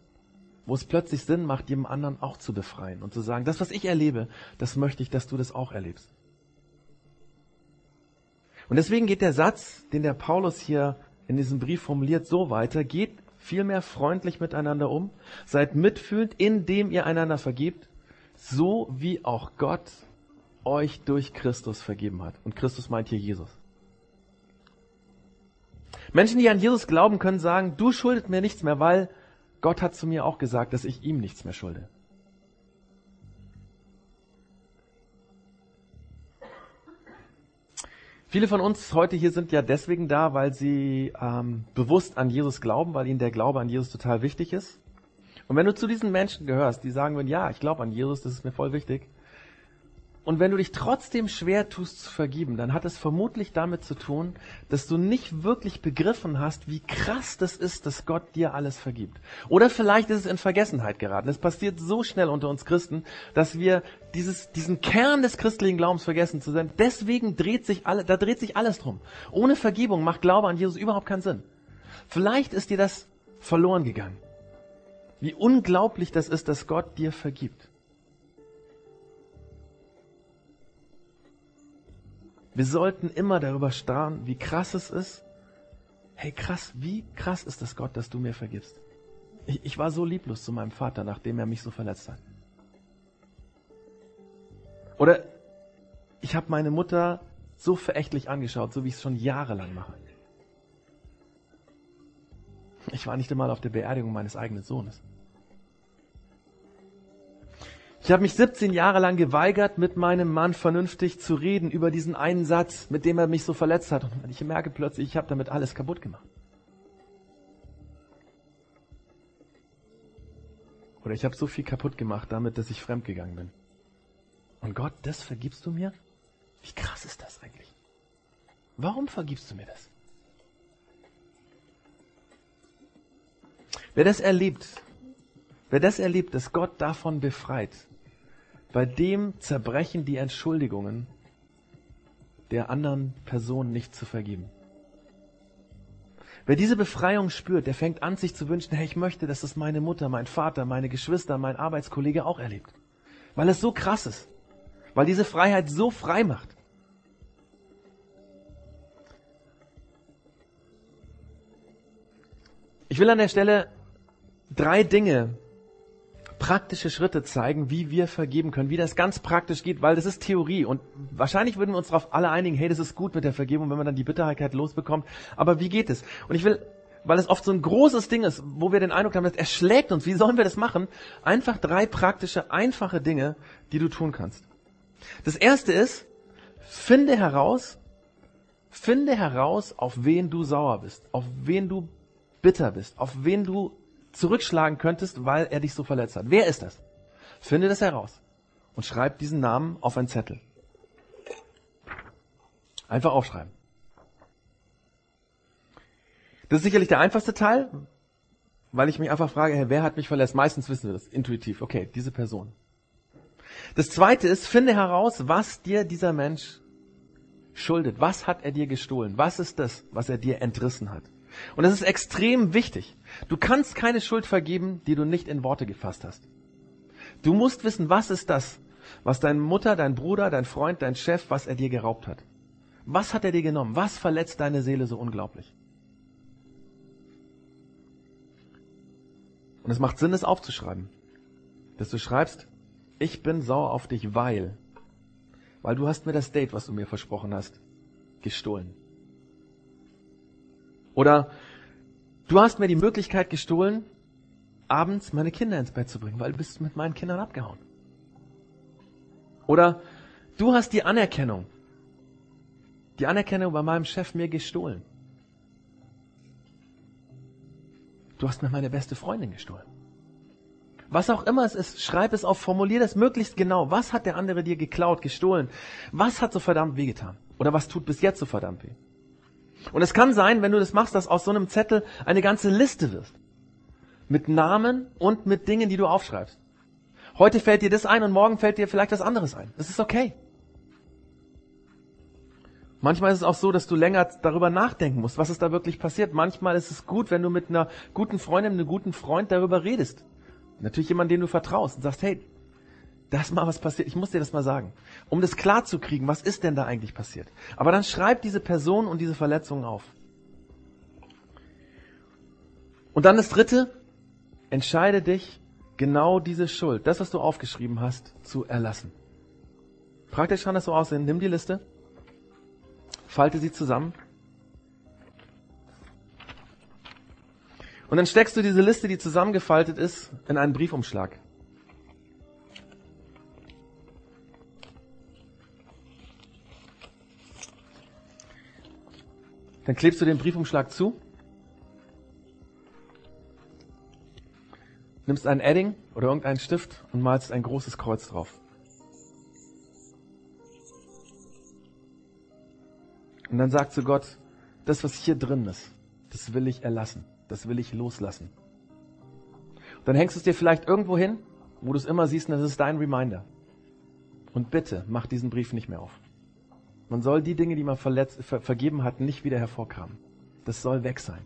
wo es plötzlich Sinn macht, jemand anderen auch zu befreien und zu sagen, das, was ich erlebe, das möchte ich, dass du das auch erlebst. Und deswegen geht der Satz, den der Paulus hier in diesem Brief formuliert, so weiter, geht vielmehr freundlich miteinander um, seid mitfühlend, indem ihr einander vergibt, so wie auch Gott euch durch Christus vergeben hat. Und Christus meint hier Jesus. Menschen, die an Jesus glauben, können sagen, du schuldet mir nichts mehr, weil Gott hat zu mir auch gesagt, dass ich ihm nichts mehr schulde. Viele von uns heute hier sind ja deswegen da, weil sie ähm, bewusst an Jesus glauben, weil ihnen der Glaube an Jesus total wichtig ist. Und wenn du zu diesen Menschen gehörst, die sagen würden, ja, ich glaube an Jesus, das ist mir voll wichtig, und wenn du dich trotzdem schwer tust zu vergeben, dann hat es vermutlich damit zu tun, dass du nicht wirklich begriffen hast, wie krass das ist, dass Gott dir alles vergibt. Oder vielleicht ist es in Vergessenheit geraten. Es passiert so schnell unter uns Christen, dass wir dieses, diesen Kern des christlichen Glaubens vergessen zu sein. Deswegen dreht sich alle, da dreht sich alles drum. Ohne Vergebung macht Glaube an Jesus überhaupt keinen Sinn. Vielleicht ist dir das verloren gegangen. Wie unglaublich das ist, dass Gott dir vergibt. Wir sollten immer darüber staunen, wie krass es ist. Hey, krass, wie krass ist das Gott, dass du mir vergibst? Ich, ich war so lieblos zu meinem Vater, nachdem er mich so verletzt hat. Oder ich habe meine Mutter so verächtlich angeschaut, so wie ich es schon jahrelang mache. Ich war nicht einmal auf der Beerdigung meines eigenen Sohnes. Ich habe mich 17 Jahre lang geweigert, mit meinem Mann vernünftig zu reden über diesen einen Satz, mit dem er mich so verletzt hat. Und ich merke plötzlich, ich habe damit alles kaputt gemacht. Oder ich habe so viel kaputt gemacht damit, dass ich fremdgegangen bin. Und Gott, das vergibst du mir? Wie krass ist das eigentlich? Warum vergibst du mir das? Wer das erlebt, wer das erlebt, dass Gott davon befreit, bei dem zerbrechen die Entschuldigungen der anderen Person nicht zu vergeben. Wer diese Befreiung spürt, der fängt an, sich zu wünschen, hey, ich möchte, dass es meine Mutter, mein Vater, meine Geschwister, mein Arbeitskollege auch erlebt. Weil es so krass ist. weil diese Freiheit so frei macht. Ich will an der Stelle drei Dinge, praktische Schritte zeigen, wie wir vergeben können, wie das ganz praktisch geht, weil das ist Theorie und wahrscheinlich würden wir uns darauf alle einigen, hey, das ist gut mit der Vergebung, wenn man dann die Bitterkeit losbekommt. Aber wie geht es? Und ich will weil es oft so ein großes Ding ist, wo wir den Eindruck haben, das erschlägt uns. Wie sollen wir das machen? Einfach drei praktische, einfache Dinge, die du tun kannst. Das erste ist, finde heraus, finde heraus, auf wen du sauer bist, auf wen du bitter bist, auf wen du zurückschlagen könntest, weil er dich so verletzt hat. Wer ist das? Finde das heraus und schreib diesen Namen auf einen Zettel. Einfach aufschreiben. Das ist sicherlich der einfachste Teil, weil ich mich einfach frage, hey, wer hat mich verletzt? Meistens wissen wir das intuitiv. Okay, diese Person. Das zweite ist, finde heraus, was dir dieser Mensch schuldet. Was hat er dir gestohlen? Was ist das, was er dir entrissen hat? Und das ist extrem wichtig. Du kannst keine Schuld vergeben, die du nicht in Worte gefasst hast. Du musst wissen, was ist das, was deine Mutter, dein Bruder, dein Freund, dein Chef, was er dir geraubt hat. Was hat er dir genommen? Was verletzt deine Seele so unglaublich? Und es macht Sinn, es aufzuschreiben. Dass du schreibst, ich bin sauer auf dich, weil, weil du hast mir das Date, was du mir versprochen hast, gestohlen. Oder du hast mir die Möglichkeit gestohlen, abends meine Kinder ins Bett zu bringen, weil du bist mit meinen Kindern abgehauen. Oder du hast die Anerkennung, die Anerkennung bei meinem Chef mir gestohlen. Du hast mir meine beste Freundin gestohlen. Was auch immer es ist, schreib es auf, formulier das möglichst genau. Was hat der andere dir geklaut, gestohlen? Was hat so verdammt wehgetan? Oder was tut bis jetzt so verdammt weh? Und es kann sein, wenn du das machst, dass aus so einem Zettel eine ganze Liste wirst. Mit Namen und mit Dingen, die du aufschreibst. Heute fällt dir das ein und morgen fällt dir vielleicht was anderes ein. Das ist okay. Manchmal ist es auch so, dass du länger darüber nachdenken musst, was ist da wirklich passiert. Manchmal ist es gut, wenn du mit einer guten Freundin, einem guten Freund darüber redest. Natürlich jemand, den du vertraust und sagst, hey, da ist mal was passiert. Ich muss dir das mal sagen. Um das klar zu kriegen, was ist denn da eigentlich passiert? Aber dann schreib diese Person und diese Verletzungen auf. Und dann das dritte, entscheide dich, genau diese Schuld, das, was du aufgeschrieben hast, zu erlassen. Praktisch kann das so aussehen. Nimm die Liste, falte sie zusammen. Und dann steckst du diese Liste, die zusammengefaltet ist, in einen Briefumschlag. Dann klebst du den Briefumschlag zu, nimmst einen Edding oder irgendeinen Stift und malst ein großes Kreuz drauf. Und dann sagt zu Gott, das, was hier drin ist, das will ich erlassen, das will ich loslassen. Und dann hängst du es dir vielleicht irgendwo hin, wo du es immer siehst, und das ist dein Reminder. Und bitte, mach diesen Brief nicht mehr auf. Man soll die Dinge, die man verletzt, ver, vergeben hat, nicht wieder hervorkramen. Das soll weg sein.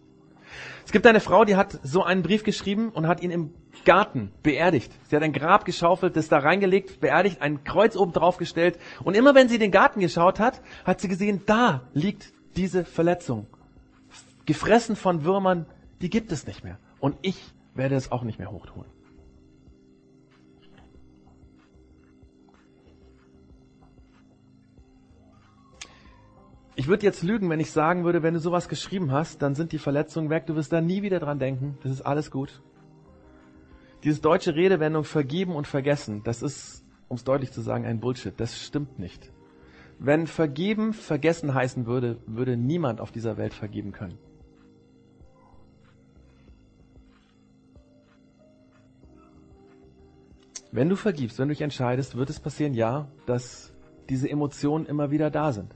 Es gibt eine Frau, die hat so einen Brief geschrieben und hat ihn im Garten beerdigt. Sie hat ein Grab geschaufelt, das da reingelegt, beerdigt, ein Kreuz oben drauf gestellt. Und immer wenn sie den Garten geschaut hat, hat sie gesehen, da liegt diese Verletzung. Gefressen von Würmern, die gibt es nicht mehr. Und ich werde es auch nicht mehr hochtun. Ich würde jetzt lügen, wenn ich sagen würde, wenn du sowas geschrieben hast, dann sind die Verletzungen weg, du wirst da nie wieder dran denken, das ist alles gut. Diese deutsche Redewendung vergeben und vergessen, das ist, um es deutlich zu sagen, ein Bullshit, das stimmt nicht. Wenn vergeben vergessen heißen würde, würde niemand auf dieser Welt vergeben können. Wenn du vergibst, wenn du dich entscheidest, wird es passieren, ja, dass diese Emotionen immer wieder da sind.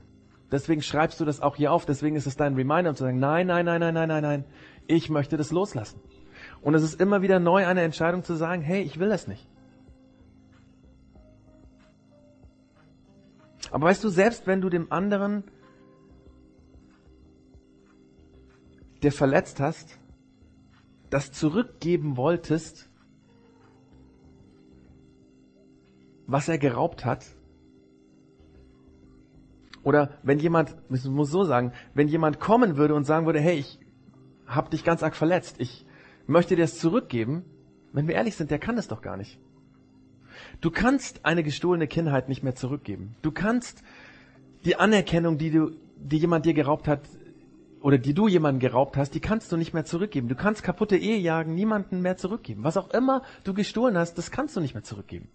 Deswegen schreibst du das auch hier auf. Deswegen ist es dein Reminder, um zu sagen, nein, nein, nein, nein, nein, nein, nein. Ich möchte das loslassen. Und es ist immer wieder neu eine Entscheidung zu sagen, hey, ich will das nicht. Aber weißt du, selbst wenn du dem anderen, der verletzt hast, das zurückgeben wolltest, was er geraubt hat, Oder wenn jemand, ich muss so sagen, wenn jemand kommen würde und sagen würde, hey, ich habe dich ganz arg verletzt, ich möchte dir es zurückgeben, wenn wir ehrlich sind, der kann es doch gar nicht. Du kannst eine gestohlene Kindheit nicht mehr zurückgeben. Du kannst die Anerkennung, die du, die jemand dir geraubt hat, oder die du jemanden geraubt hast, die kannst du nicht mehr zurückgeben. Du kannst kaputte Ehe jagen, niemanden mehr zurückgeben. Was auch immer du gestohlen hast, das kannst du nicht mehr zurückgeben.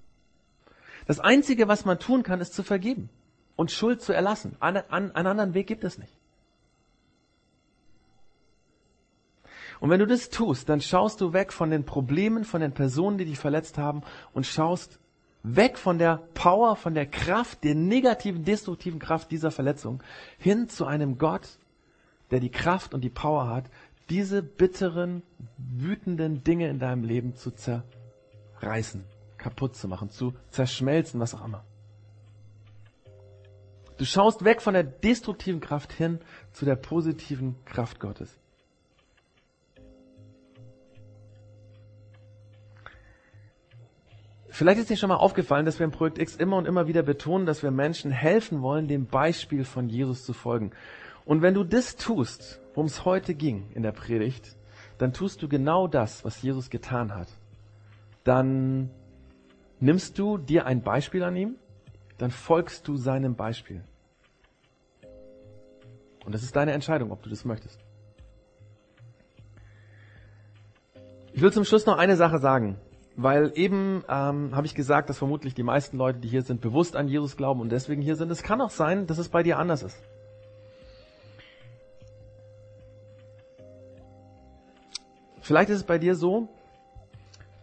Das Einzige, was man tun kann, ist zu vergeben und Schuld zu erlassen. Einen, einen anderen Weg gibt es nicht. Und wenn du das tust, dann schaust du weg von den Problemen, von den Personen, die dich verletzt haben und schaust weg von der Power, von der Kraft, der negativen, destruktiven Kraft dieser Verletzung hin zu einem Gott, der die Kraft und die Power hat, diese bitteren, wütenden Dinge in deinem Leben zu zerreißen, kaputt zu machen, zu zerschmelzen, was auch immer. Du schaust weg von der destruktiven Kraft hin zu der positiven Kraft Gottes. Vielleicht ist dir schon mal aufgefallen, dass wir im Projekt X immer und immer wieder betonen, dass wir Menschen helfen wollen, dem Beispiel von Jesus zu folgen. Und wenn du das tust, worum es heute ging in der Predigt, dann tust du genau das, was Jesus getan hat. Dann nimmst du dir ein Beispiel an ihm, dann folgst du seinem Beispiel. Und das ist deine Entscheidung, ob du das möchtest. Ich will zum Schluss noch eine Sache sagen. Weil eben ähm, habe ich gesagt, dass vermutlich die meisten Leute, die hier sind, bewusst an Jesus glauben und deswegen hier sind. Es kann auch sein, dass es bei dir anders ist. Vielleicht ist es bei dir so,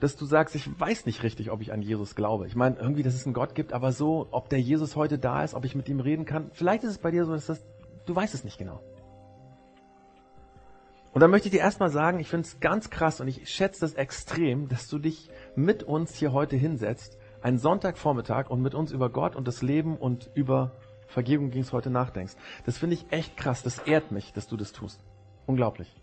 dass du sagst, ich weiß nicht richtig, ob ich an Jesus glaube. Ich meine, irgendwie, dass es einen Gott gibt, aber so, ob der Jesus heute da ist, ob ich mit ihm reden kann. Vielleicht ist es bei dir so, dass das, du weißt es nicht genau. Und da möchte ich dir erstmal sagen, ich finde es ganz krass und ich schätze das extrem, dass du dich mit uns hier heute hinsetzt, einen Sonntagvormittag und mit uns über Gott und das Leben und über Vergebung ging es heute nachdenkst. Das finde ich echt krass. Das ehrt mich, dass du das tust. Unglaublich.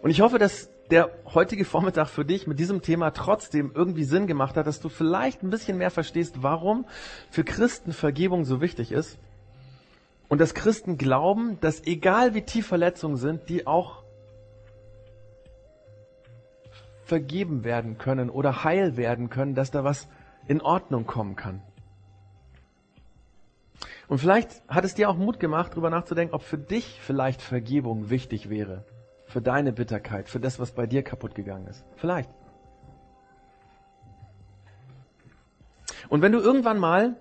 Und ich hoffe, dass der heutige Vormittag für dich mit diesem Thema trotzdem irgendwie Sinn gemacht hat, dass du vielleicht ein bisschen mehr verstehst, warum für Christen Vergebung so wichtig ist und dass Christen glauben, dass egal wie tief Verletzungen sind, die auch vergeben werden können oder heil werden können, dass da was in Ordnung kommen kann. Und vielleicht hat es dir auch Mut gemacht, darüber nachzudenken, ob für dich vielleicht Vergebung wichtig wäre. Für deine Bitterkeit, für das, was bei dir kaputt gegangen ist. Vielleicht. Und wenn du irgendwann mal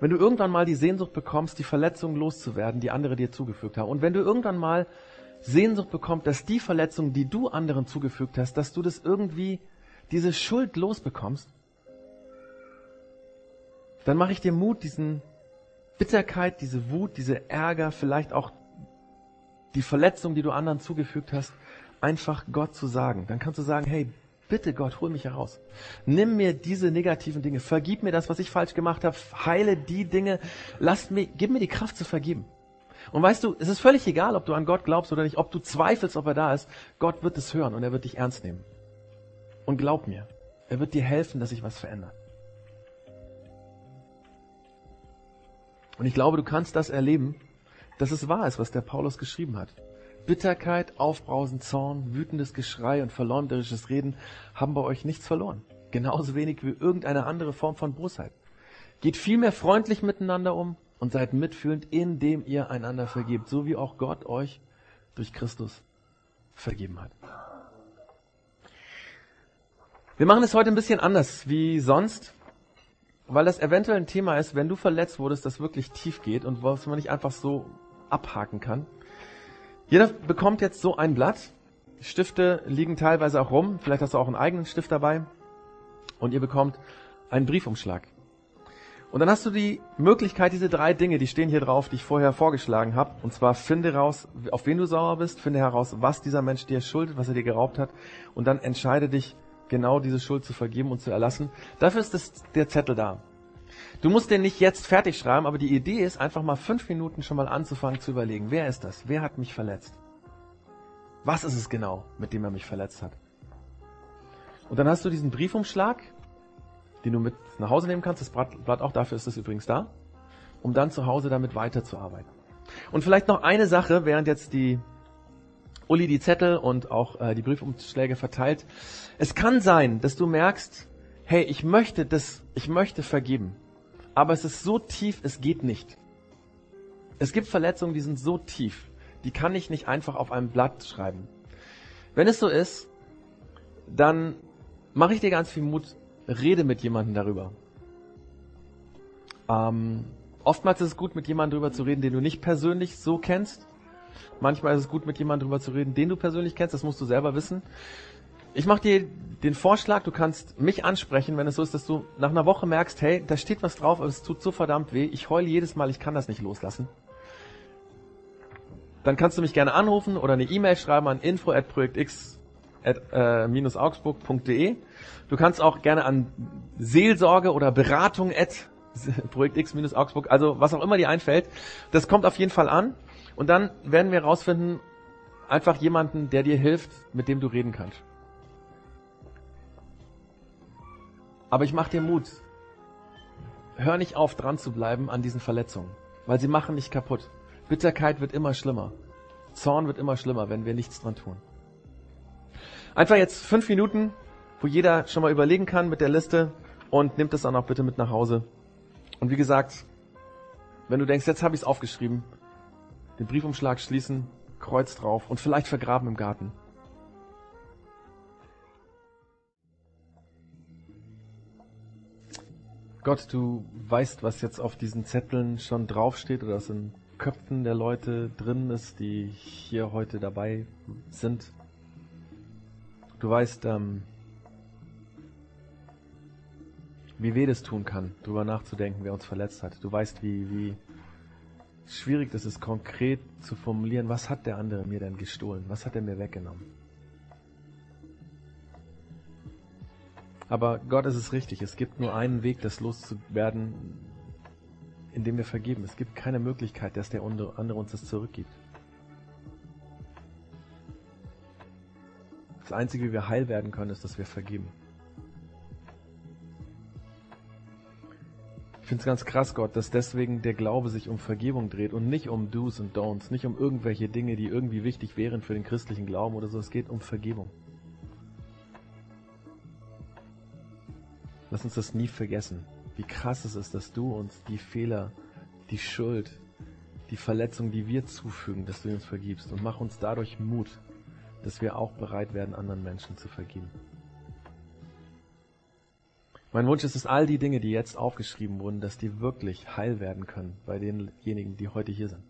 wenn du irgendwann mal die Sehnsucht bekommst, die Verletzungen loszuwerden, die andere dir zugefügt haben, und wenn du irgendwann mal Sehnsucht bekommst, dass die Verletzungen, die du anderen zugefügt hast, dass du das irgendwie, diese Schuld losbekommst, dann mache ich dir Mut, diesen Bitterkeit, diese Wut, diese Ärger, vielleicht auch die Verletzung, die du anderen zugefügt hast, einfach Gott zu sagen. Dann kannst du sagen, hey, Bitte Gott, hol mich heraus. Nimm mir diese negativen Dinge. Vergib mir das, was ich falsch gemacht habe. Heile die Dinge. Lass mir, gib mir die Kraft zu vergeben. Und weißt du, es ist völlig egal, ob du an Gott glaubst oder nicht, ob du zweifelst, ob er da ist. Gott wird es hören und er wird dich ernst nehmen. Und glaub mir, er wird dir helfen, dass sich was verändert. Und ich glaube, du kannst das erleben, dass es wahr ist, was der Paulus geschrieben hat. Bitterkeit, Aufbrausen, Zorn, wütendes Geschrei und verleumderisches Reden haben bei euch nichts verloren. Genauso wenig wie irgendeine andere Form von Bosheit. Geht vielmehr freundlich miteinander um und seid mitfühlend, indem ihr einander vergebt, so wie auch Gott euch durch Christus vergeben hat. Wir machen es heute ein bisschen anders wie sonst, weil das eventuell ein Thema ist, wenn du verletzt wurdest, das wirklich tief geht und was man nicht einfach so abhaken kann. Jeder bekommt jetzt so ein Blatt. Stifte liegen teilweise auch rum. Vielleicht hast du auch einen eigenen Stift dabei. Und ihr bekommt einen Briefumschlag. Und dann hast du die Möglichkeit, diese drei Dinge, die stehen hier drauf, die ich vorher vorgeschlagen habe. Und zwar finde raus, auf wen du sauer bist, finde heraus, was dieser Mensch dir schuldet, was er dir geraubt hat. Und dann entscheide dich, genau diese Schuld zu vergeben und zu erlassen. Dafür ist das, der Zettel da. Du musst den nicht jetzt fertig schreiben, aber die Idee ist, einfach mal fünf Minuten schon mal anzufangen zu überlegen, wer ist das? Wer hat mich verletzt? Was ist es genau, mit dem er mich verletzt hat? Und dann hast du diesen Briefumschlag, den du mit nach Hause nehmen kannst. Das Blatt auch dafür ist es übrigens da. um dann zu Hause damit weiterzuarbeiten. Und vielleicht noch eine Sache, während jetzt die Uli die Zettel und auch äh, die Briefumschläge verteilt. Es kann sein, dass du merkst, hey, ich möchte das, ich möchte vergeben. Aber es ist so tief, es geht nicht. Es gibt Verletzungen, die sind so tief, die kann ich nicht einfach auf einem Blatt schreiben. Wenn es so ist, dann mache ich dir ganz viel Mut, rede mit jemandem darüber. Ähm, oftmals ist es gut, mit jemandem darüber zu reden, den du nicht persönlich so kennst. Manchmal ist es gut, mit jemandem darüber zu reden, den du persönlich kennst. Das musst du selber wissen. Ich mache dir den Vorschlag, du kannst mich ansprechen, wenn es so ist, dass du nach einer Woche merkst, hey, da steht was drauf, aber es tut so verdammt weh. Ich heule jedes Mal, ich kann das nicht loslassen. Dann kannst du mich gerne anrufen oder eine E-Mail schreiben an info@projektx-augsburg.de. Äh, du kannst auch gerne an Seelsorge oder Beratung at projektx-augsburg, also was auch immer dir einfällt. Das kommt auf jeden Fall an. Und dann werden wir herausfinden, einfach jemanden, der dir hilft, mit dem du reden kannst. Aber ich mach dir Mut. Hör nicht auf, dran zu bleiben an diesen Verletzungen, weil sie machen nicht kaputt. Bitterkeit wird immer schlimmer. Zorn wird immer schlimmer, wenn wir nichts dran tun. Einfach jetzt fünf Minuten, wo jeder schon mal überlegen kann mit der Liste und nimmt es dann auch bitte mit nach Hause. Und wie gesagt, wenn du denkst, jetzt habe ich es aufgeschrieben, den Briefumschlag schließen, Kreuz drauf und vielleicht vergraben im Garten. Gott, du weißt, was jetzt auf diesen Zetteln schon draufsteht oder was in Köpfen der Leute drin ist, die hier heute dabei sind. Du weißt, ähm, wie weh das tun kann, darüber nachzudenken, wer uns verletzt hat. Du weißt, wie, wie schwierig das ist, konkret zu formulieren, was hat der andere mir denn gestohlen? Was hat er mir weggenommen? Aber Gott ist es richtig. Es gibt nur einen Weg, das loszuwerden, indem wir vergeben. Es gibt keine Möglichkeit, dass der andere uns das zurückgibt. Das Einzige, wie wir heil werden können, ist, dass wir vergeben. Ich finde es ganz krass, Gott, dass deswegen der Glaube sich um Vergebung dreht und nicht um Do's und Don'ts, nicht um irgendwelche Dinge, die irgendwie wichtig wären für den christlichen Glauben oder so. Es geht um Vergebung. Lass uns das nie vergessen, wie krass es ist, dass du uns die Fehler, die Schuld, die Verletzung, die wir zufügen, dass du uns vergibst und mach uns dadurch Mut, dass wir auch bereit werden, anderen Menschen zu vergeben. Mein Wunsch ist, dass all die Dinge, die jetzt aufgeschrieben wurden, dass die wirklich heil werden können bei denjenigen, die heute hier sind.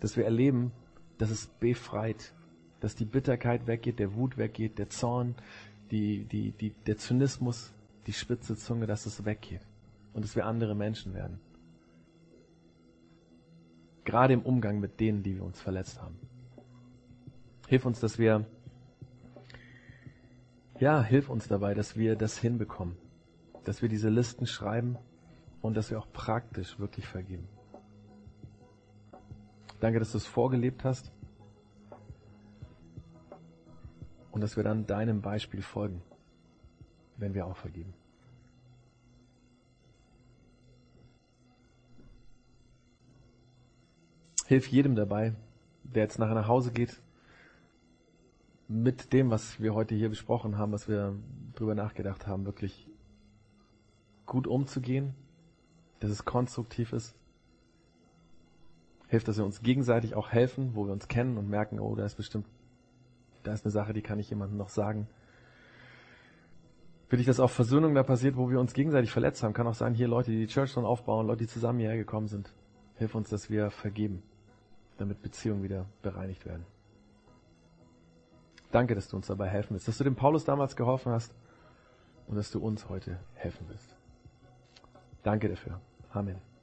Dass wir erleben, dass es befreit, dass die Bitterkeit weggeht, der Wut weggeht, der Zorn, die, die, die, der Zynismus, die spitze Zunge, dass es weggeht und dass wir andere Menschen werden. Gerade im Umgang mit denen, die wir uns verletzt haben. Hilf uns, dass wir ja, hilf uns dabei, dass wir das hinbekommen, dass wir diese Listen schreiben und dass wir auch praktisch wirklich vergeben. Danke, dass du es vorgelebt hast und dass wir dann deinem Beispiel folgen, wenn wir auch vergeben. Hilf jedem dabei, der jetzt nachher nach Hause geht mit dem, was wir heute hier besprochen haben, was wir drüber nachgedacht haben, wirklich gut umzugehen, dass es konstruktiv ist. Hilft, dass wir uns gegenseitig auch helfen, wo wir uns kennen und merken, oh, da ist bestimmt, da ist eine Sache, die kann ich jemandem noch sagen. Will ich, dass auch Versöhnung da passiert, wo wir uns gegenseitig verletzt haben. Kann auch sein, hier Leute, die die Church schon aufbauen, Leute, die zusammen hierher gekommen sind. Hilf uns, dass wir vergeben, damit Beziehungen wieder bereinigt werden. Danke, dass du uns dabei helfen willst, dass du dem Paulus damals geholfen hast und dass du uns heute helfen willst. Danke dafür. Amen.